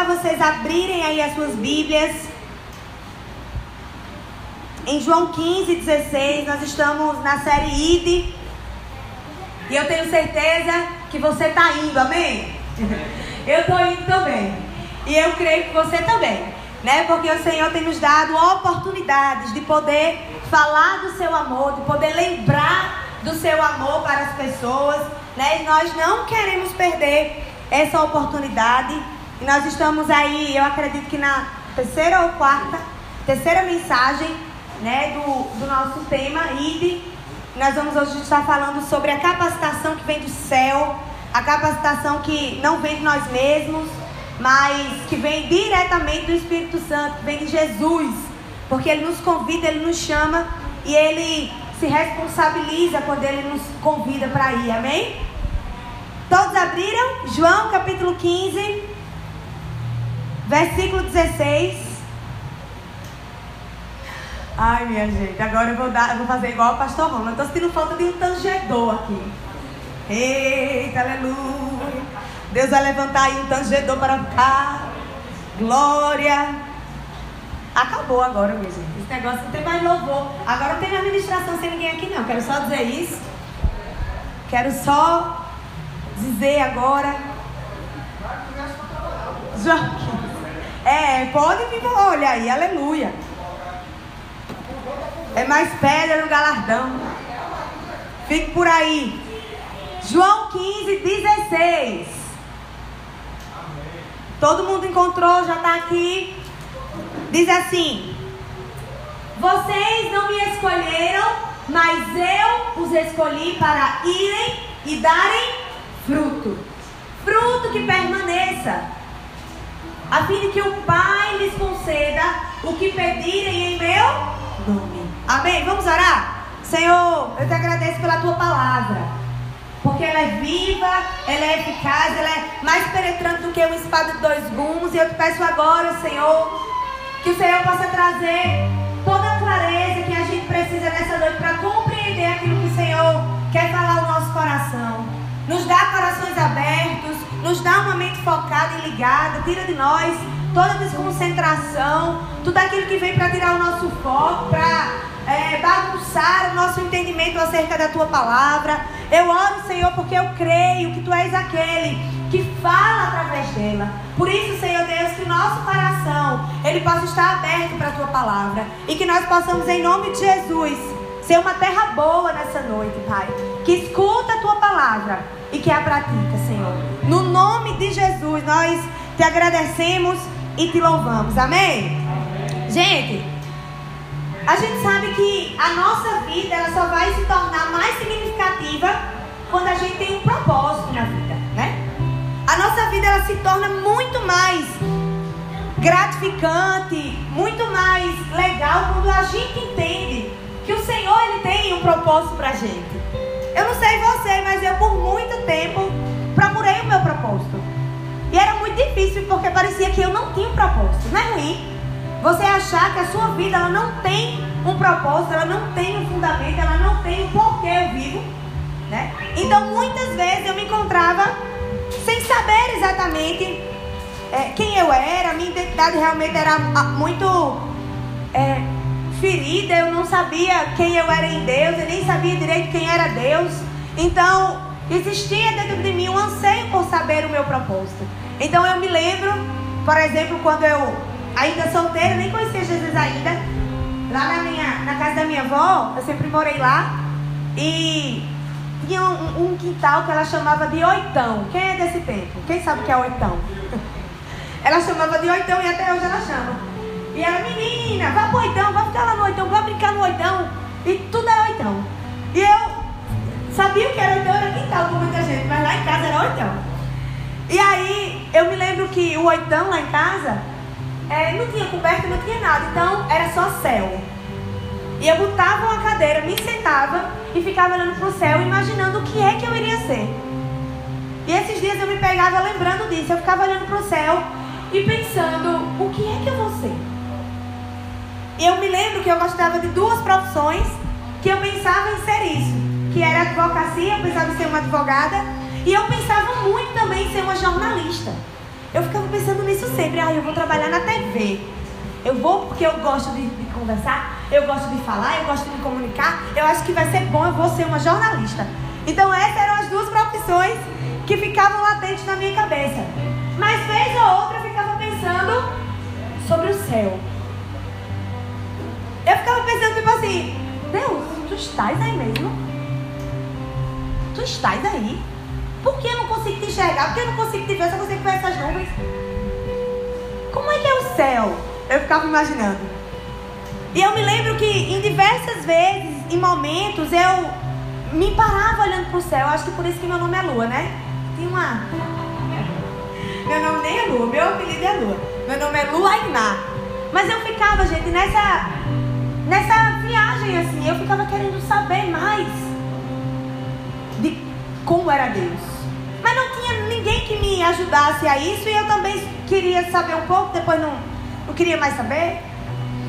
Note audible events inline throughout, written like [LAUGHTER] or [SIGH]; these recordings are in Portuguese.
convidar vocês a abrirem aí as suas Bíblias. Em João 15, 16, nós estamos na série ID. E eu tenho certeza que você está indo, amém? Eu estou indo também. E eu creio que você também. Né? Porque o Senhor tem nos dado oportunidades de poder falar do seu amor, de poder lembrar do seu amor para as pessoas. Né? E nós não queremos perder essa oportunidade. E nós estamos aí, eu acredito que na terceira ou quarta, terceira mensagem né, do, do nosso tema, ID. Nós vamos hoje estar falando sobre a capacitação que vem do céu, a capacitação que não vem de nós mesmos, mas que vem diretamente do Espírito Santo, que vem de Jesus, porque ele nos convida, ele nos chama e ele se responsabiliza quando ele nos convida para ir, amém? Todos abriram? João capítulo 15, versículo 16. Ai, minha gente, agora eu vou, dar, eu vou fazer igual o pastor Romulo. Eu estou sentindo falta de um tangedor aqui. Eita, aleluia. Deus vai levantar aí um tangedor para cá. Glória. Acabou agora, minha gente. Esse negócio não tem mais louvor. Agora não tem administração sem ninguém aqui, não. Quero só dizer isso. Quero só dizer agora. Joaquim. É, pode vir, olha aí, aleluia. É mais pedra no galardão. Fique por aí. João 15, 16. Todo mundo encontrou, já está aqui. Diz assim: Vocês não me escolheram, mas eu os escolhi para irem e darem fruto. Fruto que permaneça. A fim de que o Pai lhes conceda o que pedirem em meu nome. Amém? Vamos orar? Senhor, eu te agradeço pela tua palavra. Porque ela é viva, ela é eficaz, ela é mais penetrante do que uma espada de dois gumes. E eu te peço agora, Senhor, que o Senhor possa trazer toda a clareza que a gente precisa nessa noite para compreender aquilo que o Senhor quer falar ao nosso coração nos dá corações abertos, nos dá uma mente focada e ligada, tira de nós toda desconcentração, tudo aquilo que vem para tirar o nosso foco, para é, bagunçar o nosso entendimento acerca da tua palavra. Eu oro, Senhor, porque eu creio que tu és aquele que fala através dela. Por isso, Senhor Deus, que nosso coração ele possa estar aberto para a tua palavra e que nós possamos, em nome de Jesus, ser uma terra boa nessa noite, Pai. Que escuta a tua palavra e que a pratica, Senhor. No nome de Jesus, nós te agradecemos e te louvamos. Amém? Gente, a gente sabe que a nossa vida ela só vai se tornar mais significativa quando a gente tem um propósito na vida, né? A nossa vida ela se torna muito mais gratificante, muito mais legal quando a gente entende que o Senhor ele tem um propósito para a gente. Eu não sei você, mas eu por muito tempo procurei o meu propósito. E era muito difícil porque parecia que eu não tinha um propósito. Não é ruim você achar que a sua vida ela não tem um propósito, ela não tem um fundamento, ela não tem um porquê eu vivo. Né? Então muitas vezes eu me encontrava sem saber exatamente é, quem eu era, minha identidade realmente era muito é, ferida, eu não sabia quem eu era em Deus, eu nem sabia direito quem era Deus. Então, existia dentro de mim um anseio por saber o meu propósito. Então, eu me lembro, por exemplo, quando eu, ainda solteira, nem conhecia Jesus ainda, lá na, minha, na casa da minha avó, eu sempre morei lá, e tinha um, um quintal que ela chamava de oitão. Quem é desse tempo? Quem sabe o que é oitão? [LAUGHS] ela chamava de oitão e até hoje ela chama. E ela, menina, vá pro oitão, vai ficar lá no oitão, vai brincar no oitão. E tudo era oitão. E eu sabia que era oitão, era quintal com muita gente, mas lá em casa era oitão. E aí eu me lembro que o oitão lá em casa é, não tinha coberta, não tinha nada, então era só céu. E eu botava uma cadeira, me sentava e ficava olhando pro céu, imaginando o que é que eu iria ser. E esses dias eu me pegava lembrando disso, eu ficava olhando pro céu e pensando, o que é que eu vou ser? Eu me lembro que eu gostava de duas profissões que eu pensava em ser isso. Que era advocacia, eu pensava em ser uma advogada. E eu pensava muito também em ser uma jornalista. Eu ficava pensando nisso sempre. Ah, eu vou trabalhar na TV. Eu vou porque eu gosto de, de, conversar, eu gosto de falar, eu gosto de me comunicar. Eu acho que vai ser bom, eu vou ser uma jornalista. Então essas eram as duas profissões que ficavam latentes na minha cabeça. Mas vez ou outra eu ficava pensando sobre o céu. Eu ficava pensando tipo assim, Deus, tu estás aí mesmo? Tu estás aí? Por que eu não consigo te enxergar? Por que eu não consigo te ver? Eu só consigo ver essas nuvens. Como é que é o céu? Eu ficava imaginando. E eu me lembro que em diversas vezes, em momentos, eu me parava olhando para o céu. Acho que por isso que meu nome é Lua, né? Tem uma. Meu nome nem é Lua, meu apelido é Lua. Meu nome é Lua Ainá. Mas eu ficava, gente, nessa, nessa viagem assim, eu ficava querendo saber mais de como era Deus. Mas não tinha ninguém que me ajudasse a isso e eu também queria saber um pouco, depois não, não queria mais saber.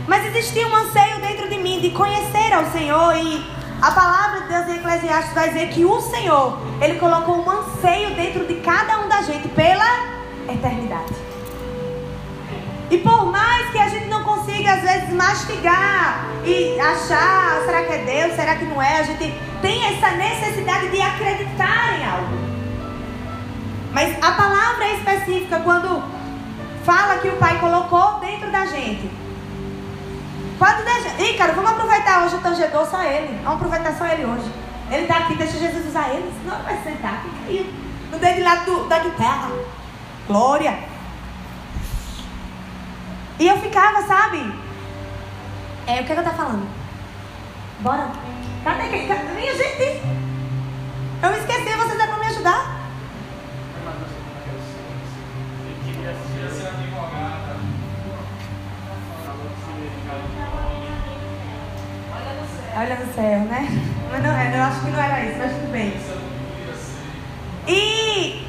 Mas existia um anseio dentro de mim de conhecer ao Senhor e a palavra de Deus em Eclesiastes vai dizer que o Senhor, Ele colocou um anseio dentro de cada um da gente pela eternidade. E por mais que a gente não consiga, às vezes, mastigar e achar, será que é Deus, será que não é, a gente tem essa necessidade de acreditar em algo. Mas a palavra é específica quando fala que o Pai colocou dentro da gente. Quando deixa... Ih, cara, vamos aproveitar hoje o tangedor só ele. Vamos aproveitar só ele hoje. Ele está aqui, deixa Jesus usar ele, senão ele vai sentar, fica aí. No dedo lá do, da guitarra. Glória. E eu ficava, sabe? É, o que, é que eu tô falando? Bora. Cadê quem? Cadê? Minha gente! Eu me esqueci, vocês é pra me ajudar? Olha no céu, né? Mas não, eu acho que não era isso, mas tudo bem. E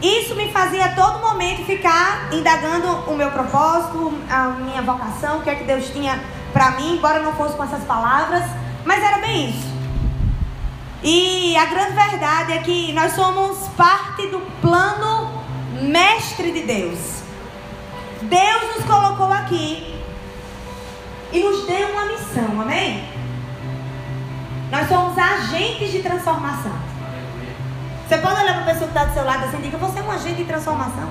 isso me fazia a todo momento ficar indagando o meu propósito, a minha vocação, o que é que Deus tinha para mim, embora não fosse com essas palavras, mas era bem isso. E a grande verdade é que nós somos parte do plano mestre de Deus. Deus nos colocou aqui e nos deu uma missão, amém? Nós somos agentes de transformação. Você pode olhar para a pessoa que está do seu lado assim e diga: Você é um agente de transformação.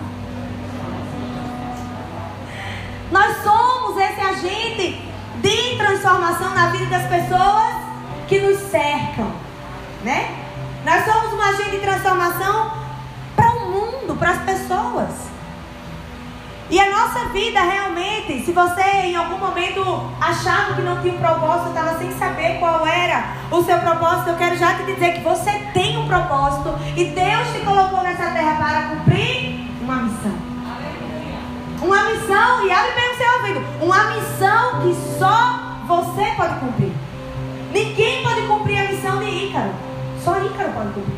Nós somos esse agente de transformação na vida das pessoas que nos cercam, né? Nós somos um agente de transformação para o mundo, para as pessoas. E a nossa vida realmente, se você em algum momento achava que não tinha um propósito, estava sem saber qual era o seu propósito, eu quero já te dizer que você tem um propósito e Deus te colocou nessa terra para cumprir uma missão. Uma missão, e abre bem o seu ouvido, uma missão que só você pode cumprir. Ninguém pode cumprir a missão de Ícaro. Só Ícaro pode cumprir.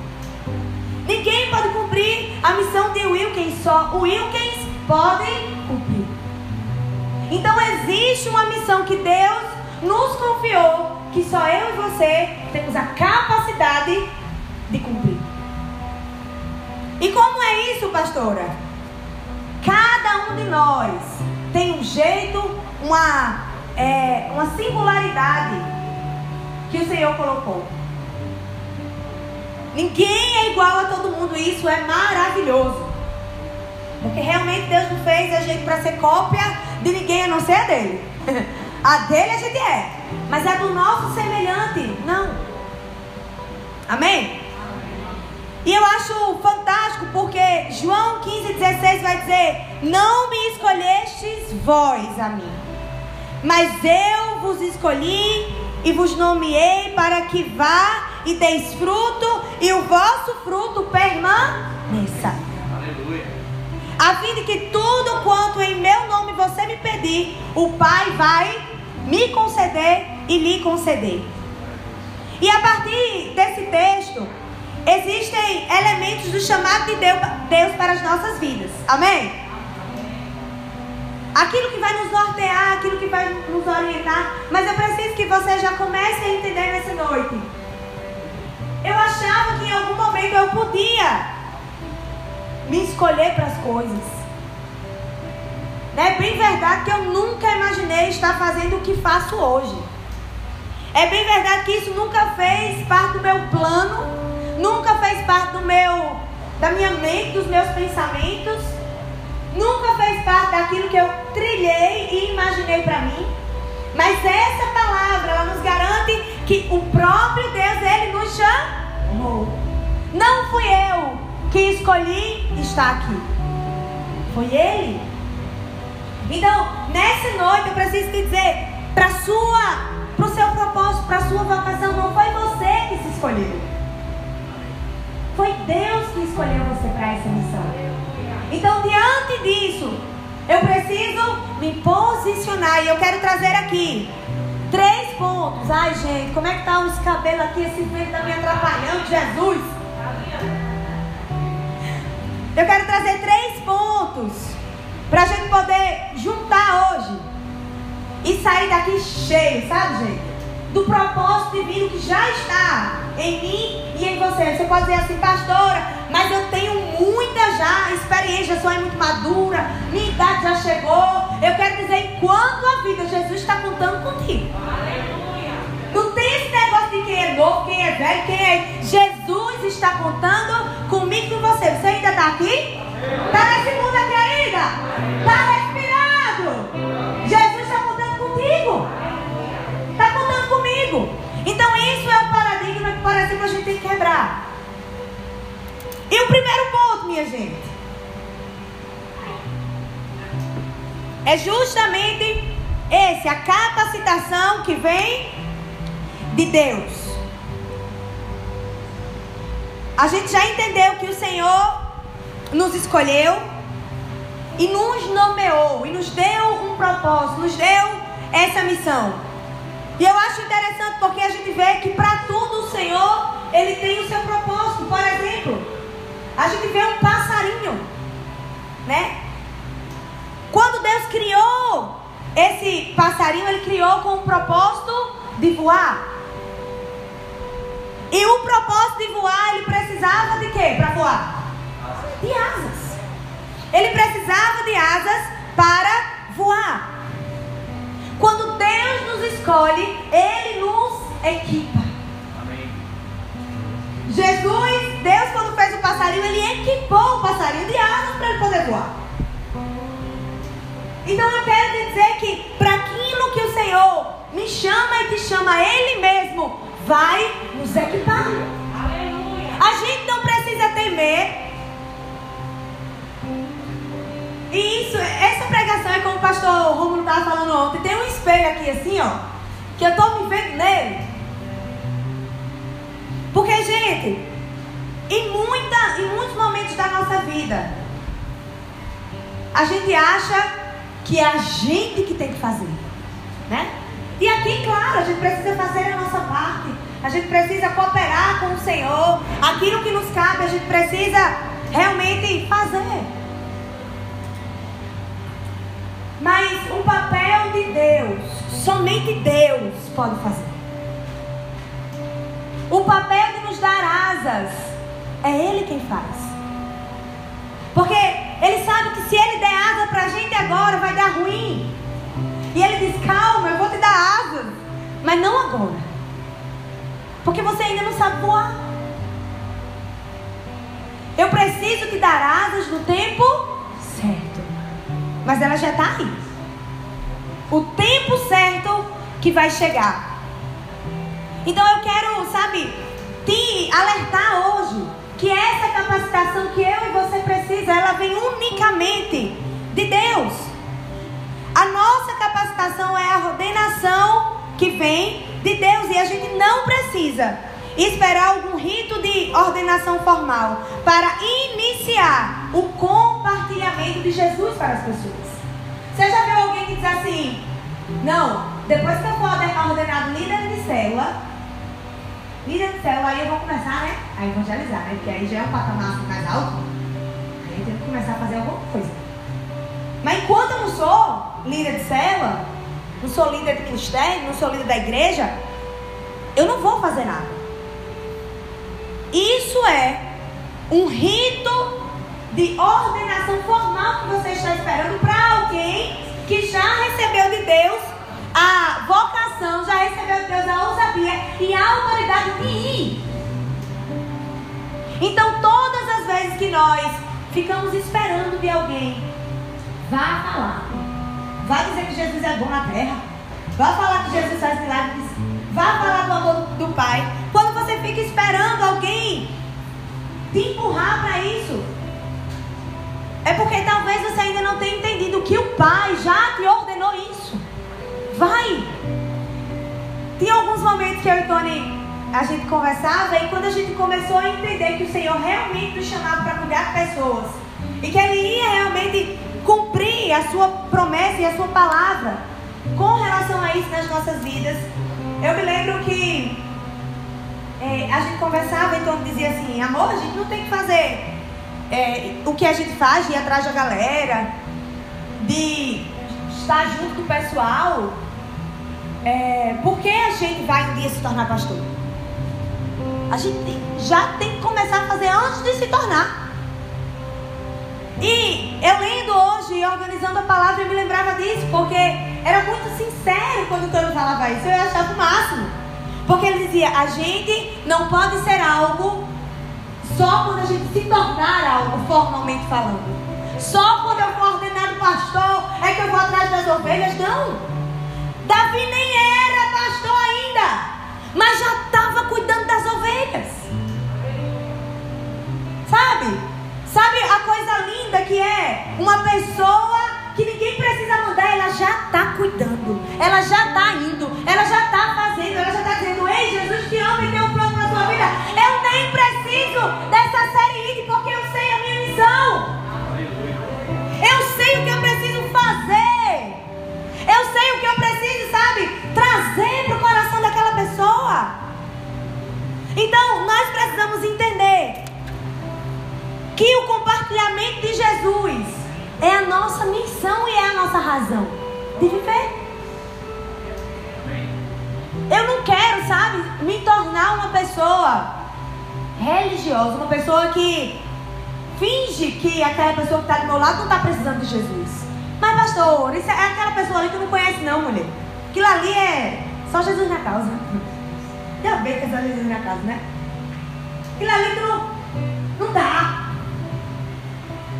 Ninguém pode cumprir a missão de Wilkins, só o Wilkins podem cumprir. Então existe uma missão que Deus nos confiou, que só eu e você temos a capacidade de cumprir. E como é isso, pastora? Cada um de nós tem um jeito, uma, é, uma singularidade que o Senhor colocou. Ninguém é igual a todo mundo, isso é maravilhoso. Porque realmente Deus não fez a gente para ser cópia de ninguém a não ser a dele. [LAUGHS] A dele a gente é. Mas é do nosso semelhante. Não. Amém? E eu acho fantástico porque João 15, 16 vai dizer: Não me escolhestes vós a mim, mas eu vos escolhi e vos nomeei para que vá e deis fruto e o vosso fruto permaneça. A fim de que tudo quanto em meu nome você me pedir, o Pai vai me conceder e lhe conceder. E a partir desse texto, existem elementos do chamado de Deus para as nossas vidas. Amém? Aquilo que vai nos nortear, aquilo que vai nos orientar. Mas eu preciso que você já comece a entender nessa noite. Eu achava que em algum momento eu podia me escolher para as coisas. É bem verdade que eu nunca imaginei estar fazendo o que faço hoje. É bem verdade que isso nunca fez parte do meu plano, nunca fez parte do meu, da minha mente, dos meus pensamentos, nunca fez parte daquilo que eu trilhei e imaginei para mim. Mas essa palavra, ela nos garante que o próprio Deus, ele nos chamou. Não fui eu que escolhi estar aqui. Foi ele. Então, nessa noite eu preciso te dizer, para sua, para o seu propósito, para sua vocação, não foi você que se escolheu. Foi Deus que escolheu você para essa missão. Então, diante disso, eu preciso me posicionar e eu quero trazer aqui três pontos. Ai, gente, como é que tá os cabelos aqui? Esse vento tá me atrapalhando, Jesus. Eu quero trazer três pontos para a gente poder juntar hoje e sair daqui cheio, sabe, gente? Do propósito divino que já está em mim e em você. Você pode dizer assim, pastora, mas eu tenho muita já experiência, sou muito madura, minha idade já chegou. Eu quero dizer, enquanto a vida, Jesus está contando contigo. Aleluia. Novo, quem é velho, quem é. Jesus está contando comigo com você. Você ainda está aqui? Está nesse mundo aqui ainda? Está respirando? Jesus está contando contigo. Está contando comigo. Então isso é o paradigma que parece que a gente tem que quebrar. E o primeiro ponto, minha gente, é justamente esse, a capacitação que vem de Deus. A gente já entendeu que o Senhor nos escolheu e nos nomeou e nos deu um propósito, nos deu essa missão. E eu acho interessante porque a gente vê que para tudo o Senhor, ele tem o seu propósito. Por exemplo, a gente vê um passarinho, né? Quando Deus criou esse passarinho, ele criou com o propósito de voar. E o propósito de voar, ele precisava de quê para voar? De asas. Ele precisava de asas para voar. Quando Deus nos escolhe, Ele nos equipa. Amém. Jesus, Deus, quando fez o passarinho, Ele equipou o passarinho de asas para ele poder voar. Então eu quero dizer que para aquilo que o Senhor me chama e te chama Ele mesmo, vai nos equipar. Aleluia. A gente não precisa temer e isso, essa pregação é como o pastor Romulo estava falando ontem. Tem um espelho aqui assim, ó. Que eu estou me vendo nele. Porque, gente, em, muita, em muitos momentos da nossa vida, a gente acha que é a gente que tem que fazer. Né? E aqui, claro, a gente precisa fazer a nossa parte. A gente precisa cooperar com o Senhor. Aquilo que nos cabe, a gente precisa realmente fazer. Mas o papel de Deus, somente Deus pode fazer. O papel de nos dar asas, é Ele quem faz. Porque Ele sabe que se Ele der asa para a gente agora, vai dar ruim. E Ele diz: calma, eu vou te dar asas. Mas não agora. Porque você ainda não sabe voar. Eu preciso te dar asas no tempo certo. Mas ela já está aí. O tempo certo que vai chegar. Então eu quero, sabe, te alertar hoje que essa capacitação que eu e você precisa, ela vem unicamente de Deus. A nossa capacitação é a ordenação que vem de Deus e a gente não precisa esperar algum rito de ordenação formal para iniciar o compartilhamento de Jesus para as pessoas. Você já viu alguém que diz assim: Não, depois que eu for ordenado líder de célula, líder de célula, aí eu vou começar né, a evangelizar, né? Porque aí já é um patamar assim mais alto. Aí eu tenho que começar a fazer alguma coisa. Mas enquanto eu não sou líder de célula, não sou líder de ministério, não sou líder da igreja, eu não vou fazer nada. Isso é um rito de ordenação formal que você está esperando para alguém já recebeu de Deus a vocação, já recebeu de Deus a ousadia e a autoridade de ir. Então, todas as vezes que nós ficamos esperando de alguém, vá falar. Vá dizer que Jesus é bom na terra. Vá falar que Jesus faz milagres. Vá falar do amor do Pai. Quando você fica esperando alguém te empurrar para isso, é porque talvez você ainda não tenha entendido que o Pai já te ordenou isso. Vai! Tinha alguns momentos que eu e Tony a gente conversava e quando a gente começou a entender que o Senhor realmente nos chamava para cuidar de pessoas e que Ele ia realmente cumprir a sua promessa e a sua palavra com relação a isso nas nossas vidas, eu me lembro que é, a gente conversava e Tony dizia assim: amor, a gente não tem que fazer é, o que a gente faz de ir atrás da galera, de estar junto com o pessoal, é, por que a gente vai um dia se tornar pastor? A gente já tem que começar a fazer antes de se tornar. E eu lendo hoje e organizando a palavra, eu me lembrava disso, porque era muito sincero quando o Tano falava isso. Eu achava o máximo. Porque ele dizia: a gente não pode ser algo só quando a gente se tornar algo, formalmente falando. Só quando eu for ordenado pastor é que eu vou atrás das ovelhas. Não. Davi nem era pastor ainda, mas já estava cuidando das ovelhas. Sabe? Sabe a coisa linda que é uma pessoa que ninguém precisa mandar, ela já está cuidando, ela já está indo, ela já está fazendo, ela já está dizendo: Ei, Jesus te ama e tem um plano na sua vida. Eu nem preciso dessa série porque eu sei a minha missão. Eu sei o que eu preciso fazer. Eu sei o que eu preciso, sabe? Trazer para o coração daquela pessoa. Então, nós precisamos entender que o compartilhamento de Jesus é a nossa missão e é a nossa razão de viver. Eu não quero, sabe, me tornar uma pessoa religiosa, uma pessoa que finge que aquela pessoa que está do meu lado não está precisando de Jesus. Mas, pastor, isso é aquela pessoa ali que não conhece, não, mulher. Aquilo ali é só Jesus na causa. Já vê que é só Jesus na causa, né? Aquilo ali não, não dá.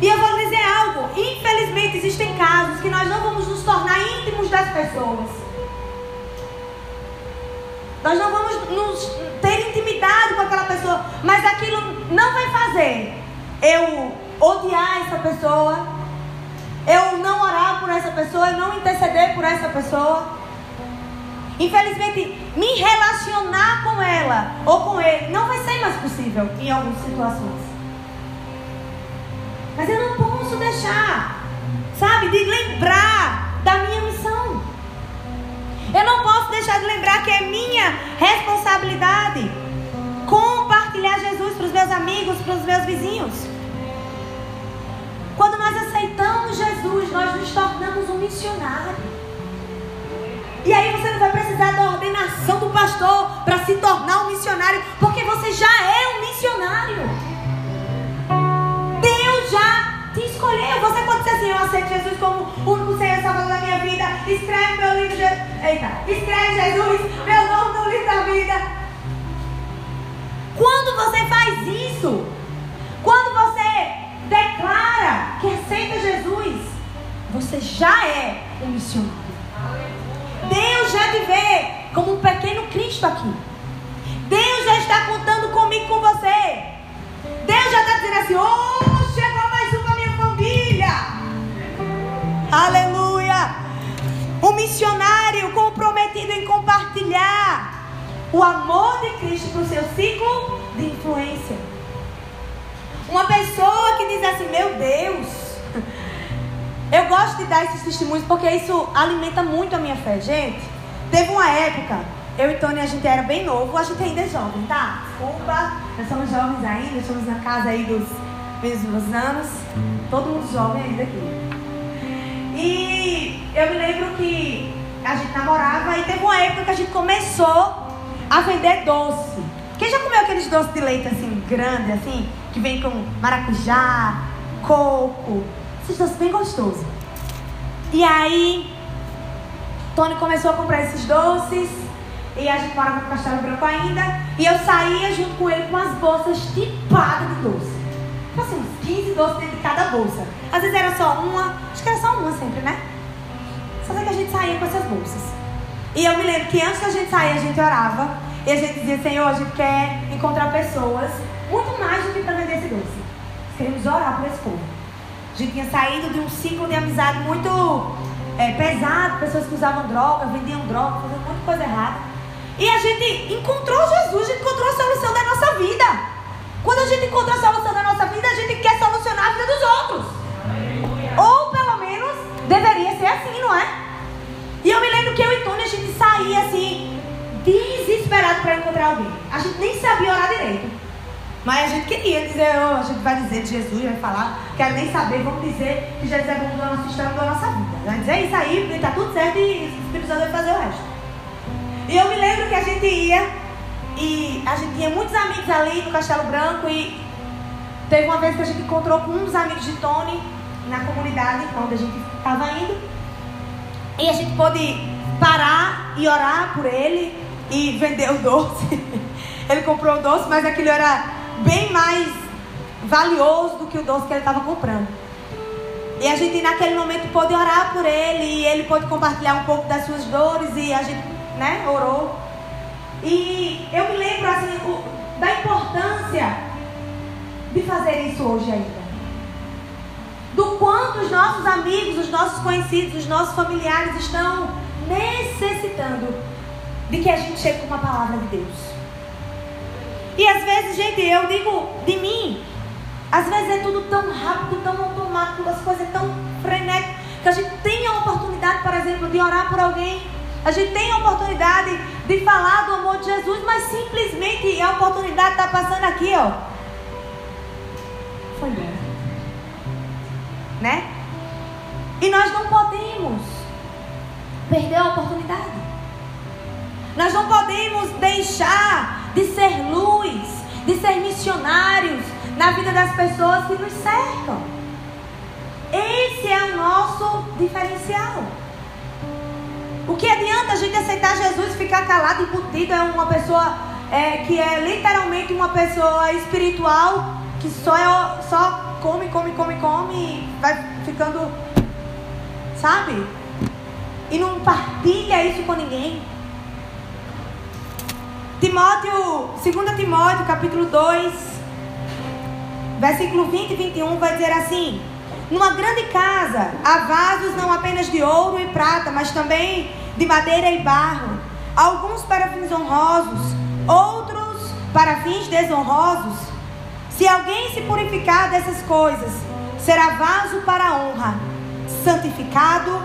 E eu vou dizer algo: infelizmente existem casos que nós não vamos nos tornar íntimos das pessoas. Nós não vamos nos ter intimidade com aquela pessoa, mas aquilo não vai fazer eu odiar essa pessoa, eu não orar por essa pessoa, eu não interceder por essa pessoa. Infelizmente, me relacionar com ela ou com ele não vai ser mais possível em algumas situações. Mas eu não posso deixar, sabe, de lembrar da minha missão. Eu não posso deixar de lembrar que é minha responsabilidade compartilhar Jesus para os meus amigos, para os meus vizinhos. Quando nós aceitamos Jesus, nós nos tornamos um missionário. E aí você não vai precisar da ordenação do pastor para se tornar um missionário, porque você já é um missionário já te escolheu. Você pode dizer assim: Eu aceito Jesus como o único Senhor Salvador da minha vida. Escreve meu livro de. Eita, escreve Jesus, meu nome no livro da vida. Quando você faz isso, quando você declara que aceita Jesus, você já é um missionário. Deus já te vê como um pequeno Cristo aqui. Deus já está contando comigo, com você. Deus já está dizendo assim: oh, Aleluia! Um missionário comprometido em compartilhar o amor de Cristo para o seu ciclo de influência. Uma pessoa que diz assim: Meu Deus, eu gosto de dar esses testemunhos porque isso alimenta muito a minha fé. Gente, teve uma época, eu e Tony, a gente era bem novo, a gente ainda é jovem, tá? Desculpa, nós somos jovens ainda, estamos na casa aí dos mesmos anos, todo mundo jovem ainda aqui. E eu me lembro que a gente namorava e teve uma época que a gente começou a vender doce. Quem já comeu aqueles doces de leite assim, grande, assim, que vem com maracujá, coco, esses doces bem gostosos. E aí Tony começou a comprar esses doces. E a gente morava no Castelo Branco ainda. E eu saía junto com ele com as bolsas tipadas de doce. Tipo assim, uns 15 doces dentro de cada bolsa. Às vezes era só uma. Acho que era só uma sempre, né? Só que a gente saía com essas bolsas. E eu me lembro que antes da gente sair, a gente orava. E a gente dizia, Senhor, a gente quer encontrar pessoas muito mais do que para vender esse doce. Queremos orar por esse povo. A gente tinha saído de um ciclo de amizade muito é, pesado, pessoas que usavam droga, vendiam droga, faziam muita coisa errada. E a gente encontrou Jesus, a gente encontrou a solução da nossa vida. Quando a gente encontra a solução da nossa vida, a gente quer solucionar a vida dos outros. Ou pelo menos deveria ser assim, não é? E eu me lembro que eu e Tony a gente saía assim, desesperado para encontrar alguém. A gente nem sabia orar direito. Mas a gente queria dizer, oh, a gente vai dizer de Jesus, vai falar, quero nem saber, vamos dizer que Jesus é bom da nossa história, da nossa vida. Vai dizer isso aí, está tudo certo e o Espírito Santo vai fazer o resto. E eu me lembro que a gente ia e a gente tinha muitos amigos ali no Castelo Branco e teve uma vez que a gente encontrou com um dos amigos de Tony na comunidade onde a gente estava indo. E a gente pôde parar e orar por ele e vender o doce. [LAUGHS] ele comprou o doce, mas aquilo era bem mais valioso do que o doce que ele estava comprando. E a gente naquele momento pôde orar por ele e ele pôde compartilhar um pouco das suas dores e a gente, né, orou. E eu me lembro assim o, da importância de fazer isso hoje ainda. Do quanto os nossos amigos, os nossos conhecidos, os nossos familiares estão necessitando de que a gente chegue com uma palavra de Deus. E às vezes, gente, eu digo de mim, às vezes é tudo tão rápido, tão automático, as coisas tão frenéticas, que a gente tem a oportunidade, por exemplo, de orar por alguém. A gente tem a oportunidade de falar do amor de Jesus, mas simplesmente a oportunidade está passando aqui, ó. Foi embora. Né? E nós não podemos perder a oportunidade. Nós não podemos deixar de ser luz, de ser missionários na vida das pessoas que nos cercam. Esse é o nosso diferencial. O que adianta a gente aceitar Jesus e ficar calado, embutido? É uma pessoa é, que é literalmente uma pessoa espiritual que só, é, só come, come, come, come e vai ficando, sabe? E não partilha isso com ninguém. Timóteo, 2 Timóteo, capítulo 2, versículo 20 e 21 vai dizer assim: Numa grande casa há vasos não apenas de ouro e prata, mas também de madeira e barro, alguns para fins honrosos, outros para fins desonrosos. Se alguém se purificar dessas coisas, será vaso para honra, santificado,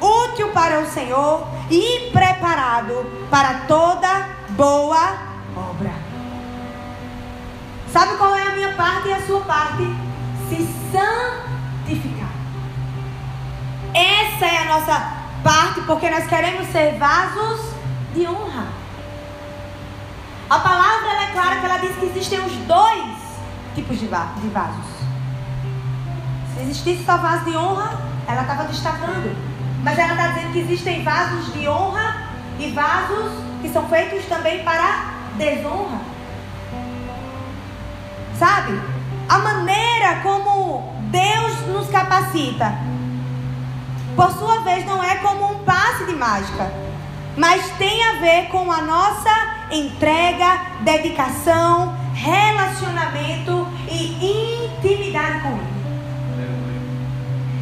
útil para o Senhor e preparado para toda boa obra. Sabe qual é a minha parte e a sua parte? Se santificar. Essa é a nossa parte, porque nós queremos ser vasos de honra. A palavra é clara que ela diz que existem os dois tipos de vasos. Se existisse só vaso de honra, ela estava destacando. Mas ela está dizendo que existem vasos de honra e vasos que são feitos também para desonra. Sabe? A maneira como Deus nos capacita, por sua vez, não é como um passe de mágica, mas tem a ver com a nossa entrega, dedicação, relacionamento e intimidade com Ele.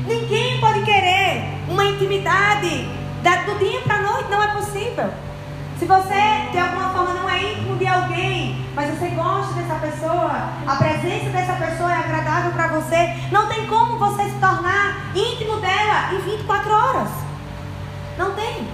Ninguém pode querer uma intimidade do dia para a noite, não é possível. Se você de alguma forma não é íntimo de alguém, mas você gosta dessa pessoa, a presença dessa pessoa é agradável para você, não tem como você se tornar íntimo dela em 24 horas. Não tem.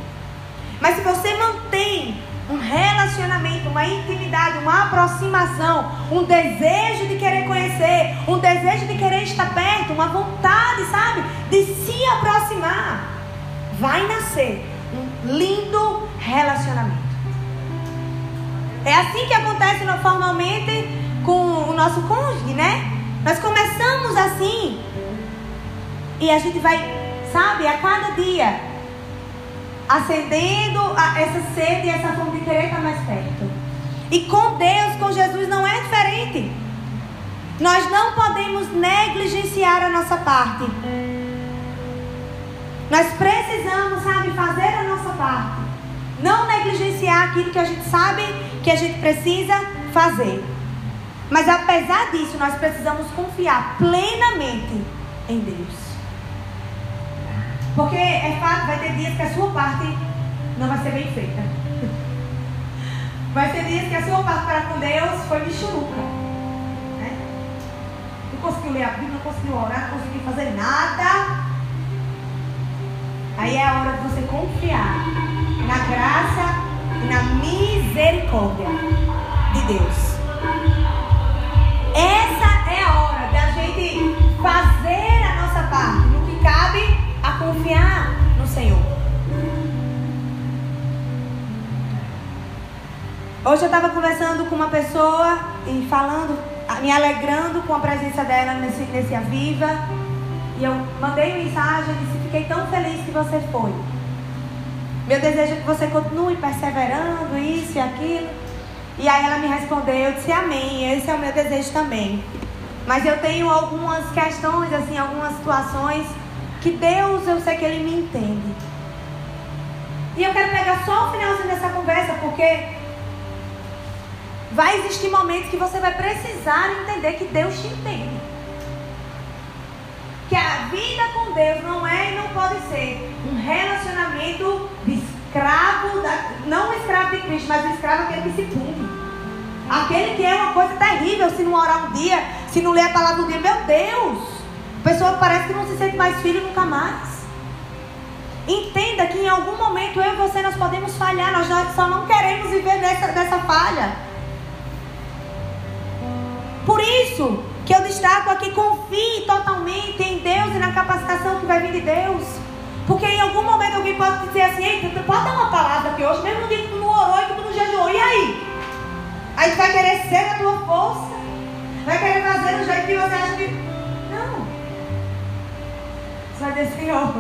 Mas se você mantém um relacionamento, uma intimidade, uma aproximação, um desejo de querer conhecer, um desejo de querer estar perto, uma vontade, sabe, de se aproximar, vai nascer lindo relacionamento. É assim que acontece normalmente com o nosso cônjuge, né? Nós começamos assim e a gente vai, sabe, a cada dia acendendo essa sede e essa fome de querer estar mais perto. E com Deus, com Jesus, não é diferente. Nós não podemos negligenciar a nossa parte. Nós precisamos, sabe, fazer a nossa parte. Não negligenciar aquilo que a gente sabe que a gente precisa fazer. Mas apesar disso, nós precisamos confiar plenamente em Deus. Porque é fato, vai ter dias que a sua parte não vai ser bem feita. [LAUGHS] Vai ter dias que a sua parte para com Deus foi michuruca. Né? Não conseguiu ler a Bíblia, não conseguiu orar, não conseguiu fazer nada. Aí é a hora de você confiar na graça e na misericórdia de Deus. Essa é a hora da gente fazer a nossa parte no que cabe a confiar no Senhor. Hoje eu estava conversando com uma pessoa e falando, me alegrando com a presença dela nesse, nesse Aviva. E eu mandei mensagem e disse: Fiquei tão feliz que você foi. Meu desejo é que você continue perseverando, isso e aquilo. E aí ela me respondeu, eu disse amém, esse é o meu desejo também. Mas eu tenho algumas questões, assim, algumas situações que Deus, eu sei que Ele me entende. E eu quero pegar só o finalzinho dessa conversa, porque vai existir momentos que você vai precisar entender que Deus te entende. Que a vida com Deus não é e não pode ser um relacionamento de escravo, da, não escravo de Cristo, mas escravo aquele que se punge. Aquele que é uma coisa terrível se não orar um dia, se não ler a palavra um dia. Meu Deus! A pessoa parece que não se sente mais filho nunca mais. Entenda que em algum momento eu e você nós podemos falhar, nós só não queremos viver dessa falha. Por isso que eu destaco aqui, confie totalmente em Deus e na capacitação que vai vir de Deus. Porque em algum momento alguém pode dizer assim, Eita, pode dar uma palavra aqui hoje, mesmo no dia que tu não orou e que tu não jejuou. E aí? Aí tu vai querer ser a tua força. Vai querer fazer do jeito que você acha que vai dizer, Senhor,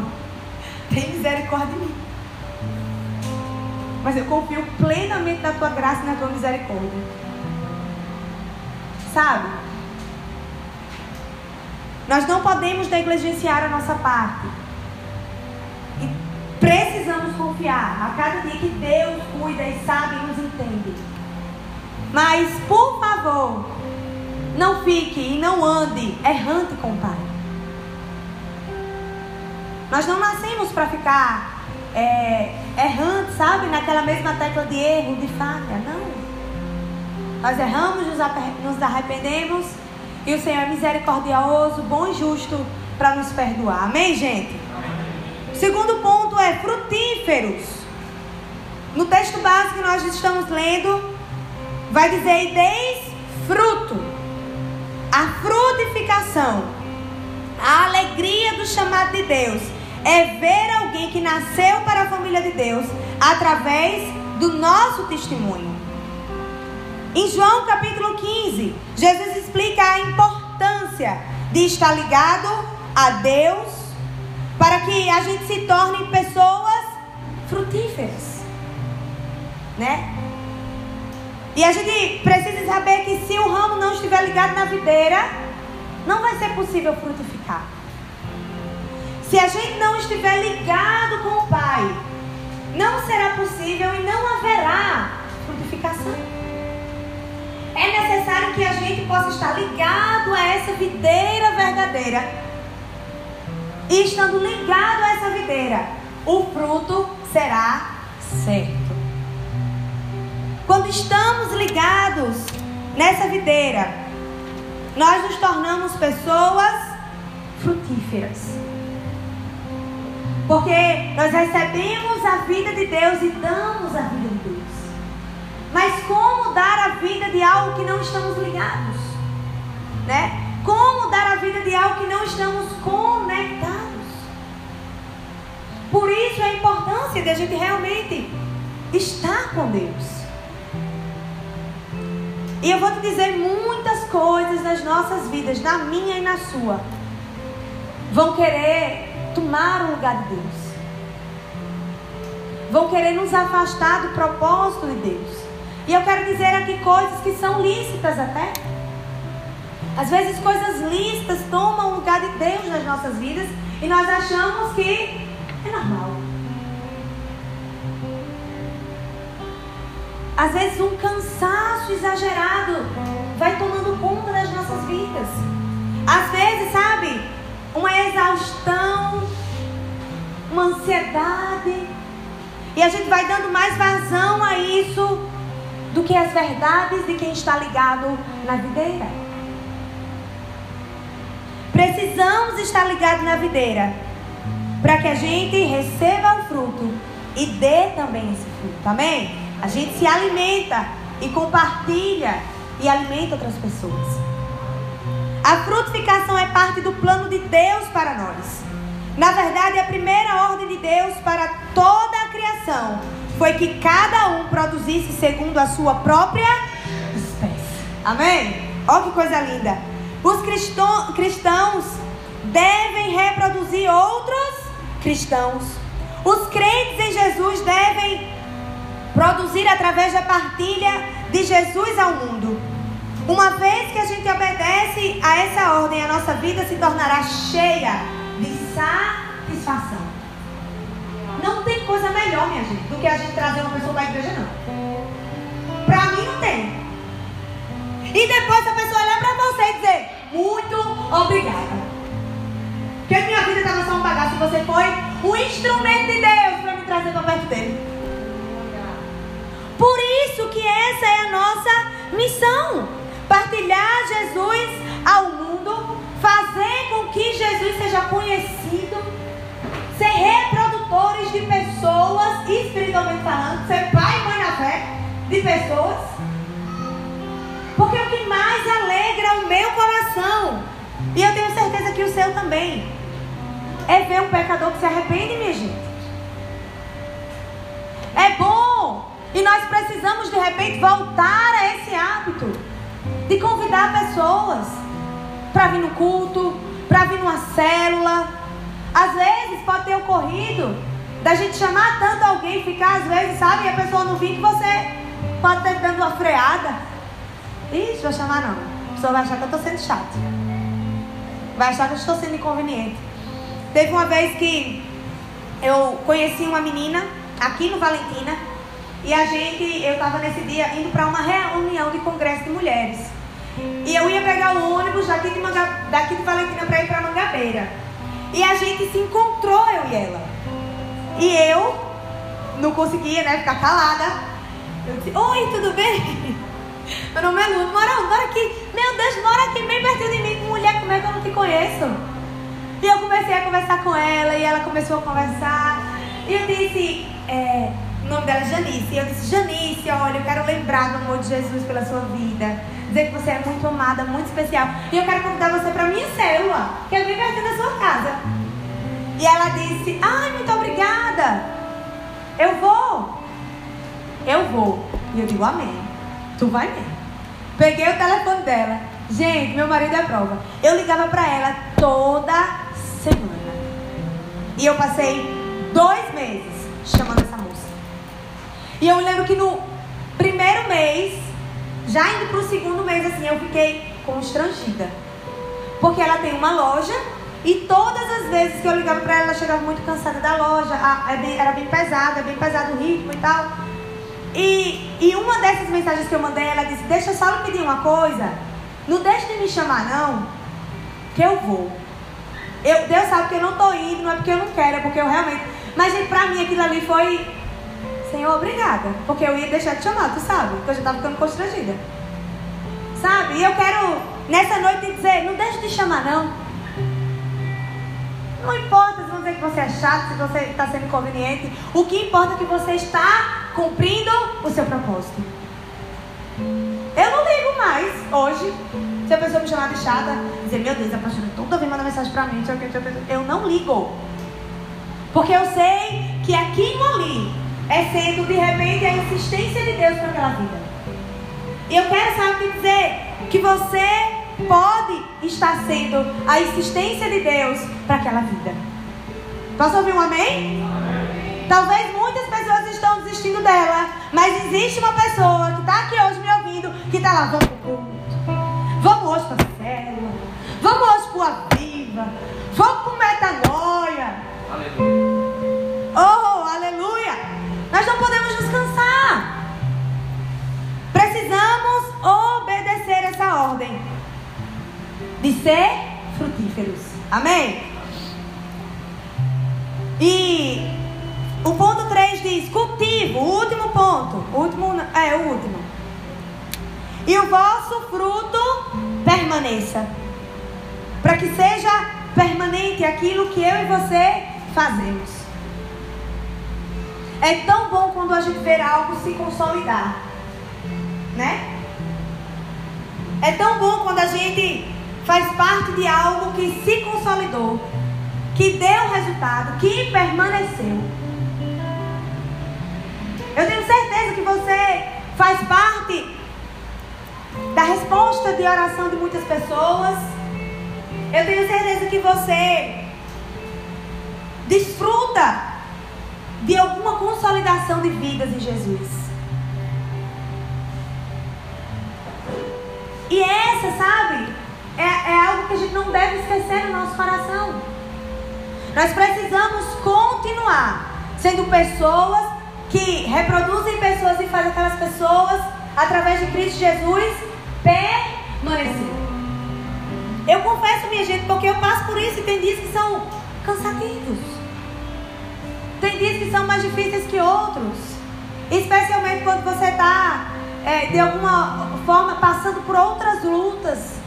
tem misericórdia de mim. Mas eu confio plenamente na tua graça e na tua misericórdia. Sabe? Nós não podemos negligenciar a nossa parte. E precisamos confiar a cada dia que Deus cuida e sabe e nos entende. Mas, por favor, não fique e não ande errante com o Pai. Nós não nascemos para ficar é, errando, sabe? Naquela mesma tecla de erro, de falha. Não. Nós erramos, nos arrependemos. E o Senhor é misericordioso, bom e justo para nos perdoar. Amém, gente? O segundo ponto é frutíferos. No texto básico que nós estamos lendo, vai dizer: e deis fruto. A frutificação, a alegria do chamado de Deus é ver alguém que nasceu para a família de Deus através do nosso testemunho. Em João capítulo 15, Jesus explica a importância de estar ligado a Deus para que a gente se torne pessoas frutíferas, né? E a gente precisa saber que se o ramo não estiver ligado na videira, não vai ser possível frutificar. Se a gente não estiver ligado com o Pai, não será possível e não haverá frutificação. É necessário que a gente possa estar ligado a essa videira verdadeira. E estando ligado a essa videira, o fruto será certo. Quando estamos ligados nessa videira, nós nos tornamos pessoas frutíferas. Porque nós recebemos a vida de Deus e damos a vida de Deus. Mas como dar a vida de algo que não estamos ligados? Né? Como dar a vida de algo que não estamos conectados? Por isso a importância de a gente realmente estar com Deus. E eu vou te dizer muitas coisas nas nossas vidas, na minha e na sua, vão querer tomar o lugar de Deus. vão querer nos afastar do propósito de Deus. E eu quero dizer aqui coisas que são lícitas até. Às vezes coisas lícitas tomam o lugar de Deus nas nossas vidas e nós achamos que é normal. Às vezes um cansaço exagerado vai tomando conta das nossas vidas. Às vezes, sabe, uma exaustão, uma ansiedade. E a gente vai dando mais vazão a isso do que as verdades de quem está ligado na videira. Precisamos estar ligados na videira para que a gente receba o fruto e dê também esse fruto. Amém? A gente se alimenta e compartilha e alimenta outras pessoas. A frutificação é parte do plano de Deus para nós. Na verdade, a primeira ordem de Deus para toda a criação foi que cada um produzisse segundo a sua própria espécie. Amém? Olha que coisa linda. Os cristãos devem reproduzir outros cristãos. Os crentes em Jesus devem produzir através da partilha de Jesus ao mundo. Uma vez que a gente obedece a essa ordem, a nossa vida se tornará cheia de satisfação. Não tem coisa melhor, minha gente, do que a gente trazer uma pessoa da igreja, não. Pra mim não tem. E depois a pessoa olhar pra você e dizer, muito obrigada. Porque minha vida estava só um bagaço. Você foi um instrumento de Deus para me trazer para perto dele. Por isso que essa é a nossa missão. Partilhar Jesus ao mundo. Fazer com que Jesus seja conhecido. Ser reprodutores de pessoas, espiritualmente falando. Ser pai e mãe na fé de pessoas. Porque o que mais alegra o meu coração. E eu tenho certeza que o seu também é ver um pecador que se arrepende, minha gente. É bom. E nós precisamos de repente voltar a esse hábito de convidar pessoas para vir no culto, para vir numa célula. Às vezes pode ter ocorrido da gente chamar tanto alguém, ficar às vezes, sabe, e a pessoa não vir que você pode estar dando uma freada. Ixi, vou chamar não. A pessoa vai achar que eu estou sendo chato. Vai achar que eu estou sendo inconveniente. Teve uma vez que eu conheci uma menina aqui no Valentina e a gente, eu estava nesse dia indo para uma reunião de congresso de mulheres. E eu ia pegar o ônibus daqui de, Manga, daqui de Valentina para ir para Mangabeira. E a gente se encontrou, eu e ela. E eu não conseguia, né, ficar calada. Eu disse, oi, tudo bem? [LAUGHS] Meu nome é Lu, mora, mora aqui. Meu Deus, mora aqui bem perto de mim. Mulher, como é que eu não te conheço? E eu comecei a conversar com ela e ela começou a conversar. E eu disse, é, o nome dela é Janice. E eu disse, Janice, olha, eu quero lembrar do amor de Jesus pela sua vida. Dizer que você é muito amada, muito especial. E eu quero convidar você para minha célula, que é bem perto da sua casa. E ela disse, ai, muito obrigada. Eu vou. Eu vou. E eu digo, amém. Tu vai mesmo. Peguei o telefone dela. Gente, meu marido é prova. Eu ligava para ela toda semana. E eu passei dois meses chamando essa moça. E eu lembro que no primeiro mês, já indo para o segundo mês, assim, eu fiquei constrangida. Porque ela tem uma loja e todas as vezes que eu ligava para ela, ela chegava muito cansada da loja. É era bem pesada, é bem pesado o ritmo e tal. E, e uma dessas mensagens que eu mandei, ela disse: Deixa eu só lhe pedir uma coisa. Não deixe de me chamar, não, que eu vou. Eu, Deus sabe que eu não estou indo, não é porque eu não quero, é porque eu realmente. Mas para mim aquilo ali foi. Senhor, obrigada. Porque eu ia deixar de chamar, tu sabe? Porque eu já estava ficando constrangida. Sabe? E eu quero, nessa noite, dizer: não deixe de chamar, não. Não importa se você que você é chato, se você está sendo inconveniente. O que importa é que você está cumprindo o seu propósito. Eu não ligo mais hoje se a pessoa me chamar de chata, dizer, meu Deus, a pastora toda vez manda mensagem pra mim, eu não ligo. Porque eu sei que aquilo ali é sendo de repente a insistência de Deus para aquela vida. E eu quero, sabe, dizer que você pode estar sendo a insistência de Deus para aquela vida. Posso ouvir um amém? amém? Talvez muitas pessoas desistindo dela. Mas existe uma pessoa que está aqui hoje me ouvindo, que está lá, vamos pro culto. Vamos hoje para a célula. Vamos hoje para a viva. Vamos para metanoia. Aleluia. Oh, aleluia. Nós não podemos descansar. Precisamos obedecer essa ordem de ser frutíferos. Amém? E o ponto 3 diz: cultivo, o último ponto. O último, é o último. E o vosso fruto permaneça. Para que seja permanente aquilo que eu e você fazemos. É tão bom quando a gente vê algo se consolidar. Né? É tão bom quando a gente faz parte de algo que se consolidou, que deu resultado, que permaneceu. Eu tenho certeza que você faz parte da resposta de oração de muitas pessoas. Eu tenho certeza que você desfruta de alguma consolidação de vidas em Jesus. E essa, sabe, é, algo que a gente não deve esquecer no nosso coração. Nós precisamos continuar sendo pessoas que reproduzem pessoas e fazem aquelas pessoas, através de Cristo Jesus, permanecer. Eu confesso, minha gente, porque eu passo por isso e tem dias que são cansativos. Tem dias que são mais difíceis que outros. Especialmente quando você está, é, de alguma forma, passando por outras lutas.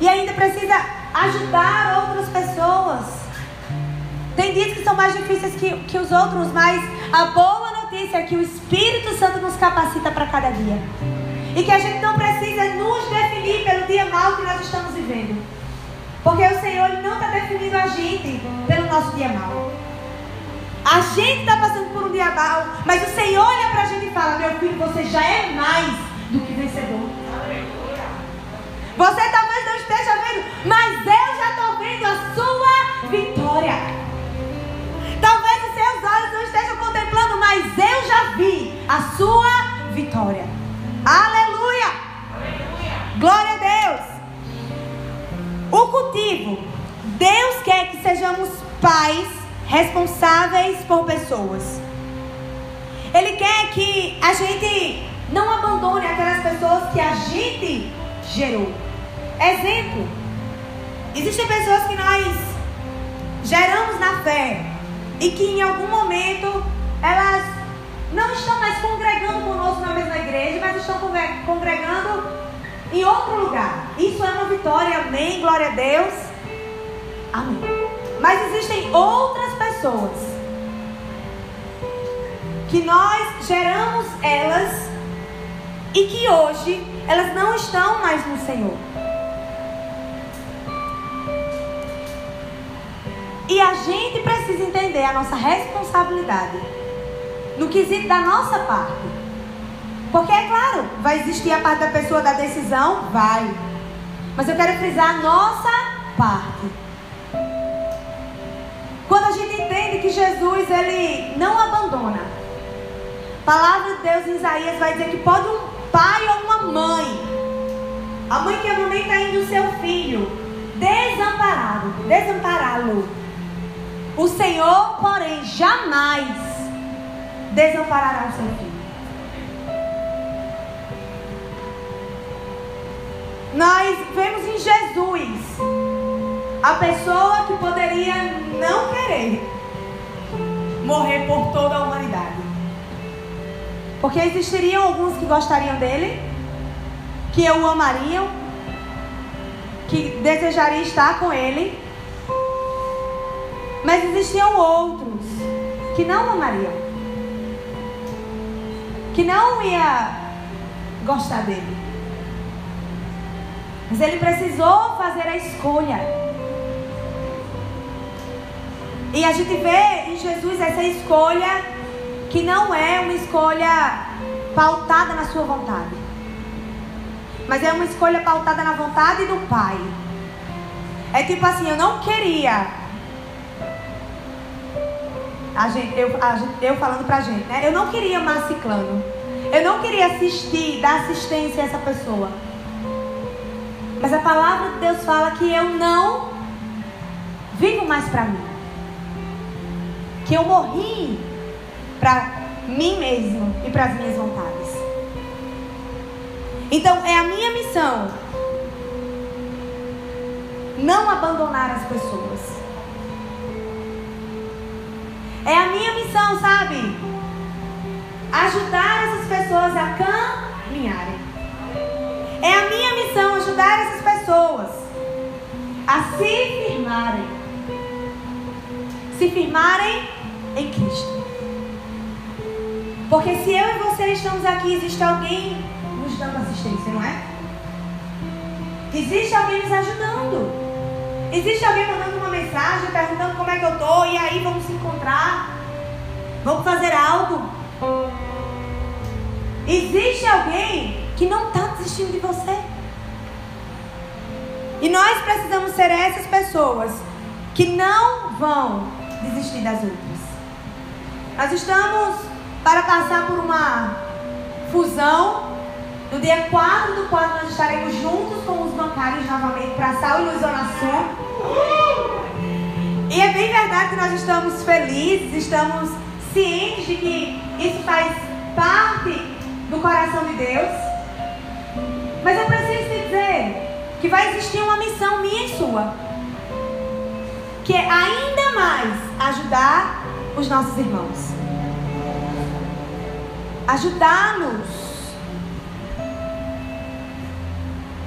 E ainda precisa ajudar outras pessoas. Tem dias que são mais difíceis que, que os outros, mas a boa notícia é que o Espírito Santo nos capacita para cada dia. E que a gente não precisa nos definir pelo dia mal que nós estamos vivendo. Porque o Senhor não está definindo a gente pelo nosso dia mal. A gente está passando por um dia mal, mas o Senhor olha para a gente e fala: Meu filho, você já é mais do que vencedor. Você talvez não esteja vendo, mas eu já estou vendo a sua vitória. Talvez os seus olhos não estejam contemplando, mas eu já vi a sua vitória. Aleluia! Aleluia. Glória a Deus! O cultivo. Deus quer que sejamos pais responsáveis por pessoas. Ele quer que a gente não abandone aquelas pessoas que a gente gerou. Exemplo: existem pessoas que nós geramos na fé e que em algum momento elas não estão mais congregando conosco na mesma igreja, mas estão congregando em outro lugar. Isso é uma vitória, amém? Glória a Deus. Amém. Mas existem outras pessoas que nós geramos elas e que hoje elas não estão mais no Senhor. E a gente precisa entender a nossa responsabilidade no quesito da nossa parte. Porque é claro, vai existir a parte da pessoa da decisão? Vai. Mas eu quero frisar a nossa parte. Quando a gente entende que Jesus, ele não abandona. A palavra de Deus em Isaías vai dizer que pode um pai ou uma mãe, a mãe que amamenta ainda o seu filho, desamparado, desampará-lo. O Senhor, porém, jamais desamparará o seu filho. Nós vemos em Jesus a pessoa que poderia não querer morrer por toda a humanidade. Porque existiriam alguns que gostariam dele, que o amariam, que desejariam estar com ele. Mas existiam outros que não amariam, que não ia gostar dele. Mas ele precisou fazer a escolha. E a gente vê em Jesus essa escolha que não é uma escolha pautada na sua vontade. Mas é uma escolha pautada na vontade do Pai. É tipo assim, eu não queria. A gente, eu, a eu falando pra gente, né? Eu não queria amar ciclano. Eu não queria assistir, dar assistência a essa pessoa. Mas a palavra de Deus fala que eu não vivo mais para mim. Que eu morri para mim mesmo e para as minhas vontades. Então é a minha missão não abandonar as pessoas. Ajudar essas pessoas a caminharem. É a minha missão ajudar essas pessoas a se firmarem. Se firmarem em Cristo. Porque se eu e você estamos aqui, existe alguém nos dando assistência, não é? Existe alguém nos ajudando. Existe alguém mandando uma mensagem, perguntando como é que eu tô, e aí vamos se encontrar. Vamos fazer algo. Existe alguém que não está desistindo de você. E nós precisamos ser essas pessoas que não vão desistir das outras. Nós estamos para passar por uma fusão. No dia 4 do 4 nós estaremos juntos com os bancários novamente para Sal e Luz Sul. E é bem verdade que nós estamos felizes, estamos cientes de que isso faz parte do coração de Deus. Mas eu preciso te dizer que vai existir uma missão minha e sua. Que é ainda mais ajudar os nossos irmãos. Ajudá-los.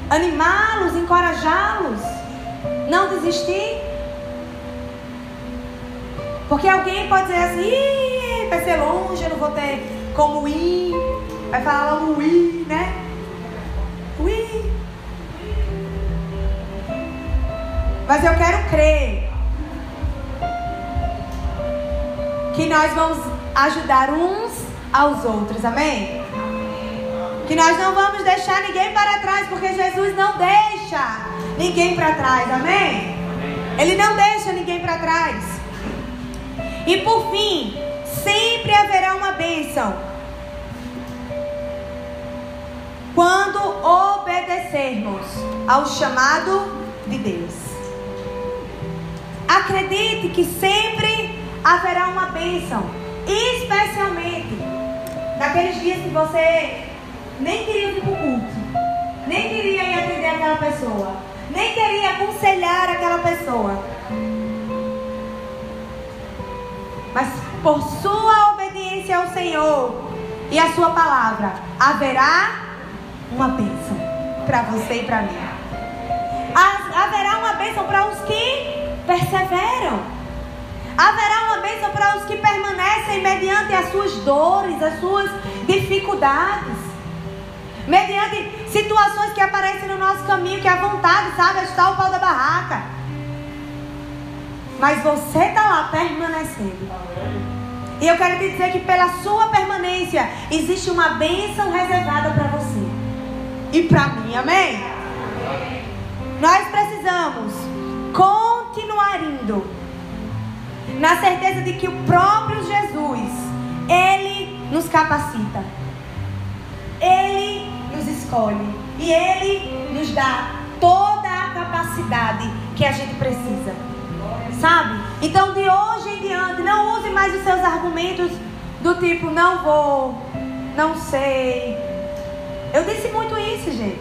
Animá-los, encorajá-los. Não desistir. Porque alguém pode dizer assim, vai ser longe, eu não vou ter como ir. Vai falar logo ir, né? Ui. Mas eu quero crer que nós vamos ajudar uns aos outros, amém? Que nós não vamos deixar ninguém para trás, porque Jesus não deixa ninguém para trás, amém? Ele não deixa ninguém para trás. E por fim, sempre haverá uma bênção quando obedecermos ao chamado de Deus. Acredite que sempre haverá uma bênção, especialmente naqueles dias que você nem queria ir para o culto, nem queria ir atender aquela pessoa, nem queria aconselhar aquela pessoa. Mas por sua obediência ao Senhor e à sua palavra, haverá uma bênção para você e para mim. Haverá uma bênção para os que perseveram. Haverá uma bênção para os que permanecem mediante as suas dores, as suas dificuldades. Mediante situações que aparecem no nosso caminho, que a vontade, sabe, está o pau da barraca. Mas você está lá permanecendo. E eu quero te dizer que pela sua permanência existe uma bênção reservada para você e para mim. Amém? Nós precisamos continuar indo na certeza de que o próprio Jesus, ele nos capacita. Ele nos escolhe e ele nos dá toda a capacidade que a gente precisa. Sabe? Então de hoje em diante, não use mais os seus argumentos do tipo não vou, não sei, eu disse muito isso, gente.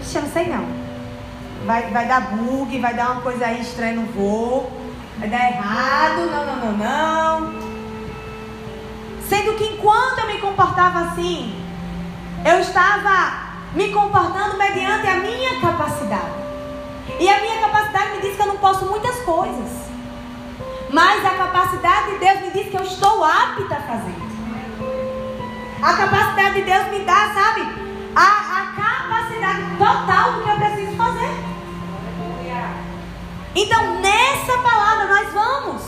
Ixi, eu não sei não. Vai, vai dar bug, vai dar uma coisa aí estranha no voo. Vai dar errado, não, não, não, não. Sendo que enquanto eu me comportava assim, eu estava me comportando mediante a minha capacidade. E a minha capacidade me diz que eu não posso muitas coisas. Mas a capacidade de Deus me diz que eu estou apta a fazer. A capacidade de Deus me dá, sabe? A, a capacidade total do que eu preciso fazer. Então, nessa palavra nós vamos.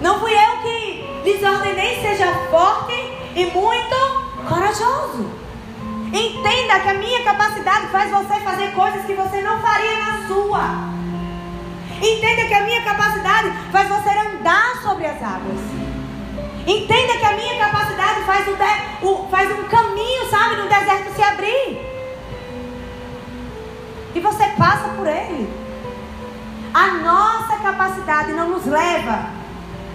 Não fui eu que lhes ordenei, seja forte e muito corajoso. Entenda que a minha capacidade faz você fazer coisas que você não faria na sua. Entenda que a minha capacidade faz você andar sobre as águas. Entenda que a minha capacidade faz, de, o faz um caminho, sabe, no deserto se abrir. E você passa por ele. A nossa capacidade não nos leva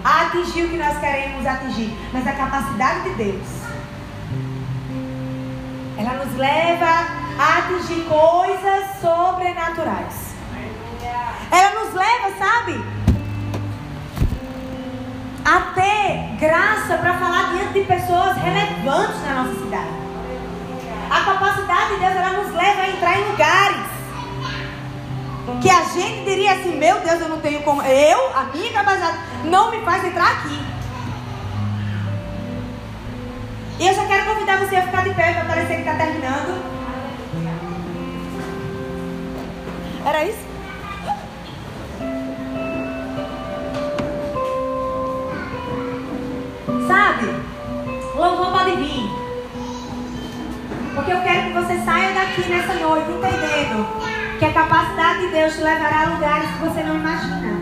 a atingir o que nós queremos atingir, mas a capacidade de Deus. Ela nos leva a atingir coisas sobrenaturais. Ela nos leva, sabe? A ter graça para falar diante de pessoas relevantes na nossa cidade. A capacidade de Deus, ela nos leva a entrar em lugares que a gente diria assim: Meu Deus, eu não tenho como. Eu, a minha capacidade, não me faz entrar aqui. E eu já quero convidar você a ficar de pé para parecer que está terminando. Era isso? Sabe? O louvor pode vir. Porque eu quero que você saia daqui nessa noite entendendo que a capacidade de Deus te levará a lugares que você não imagina.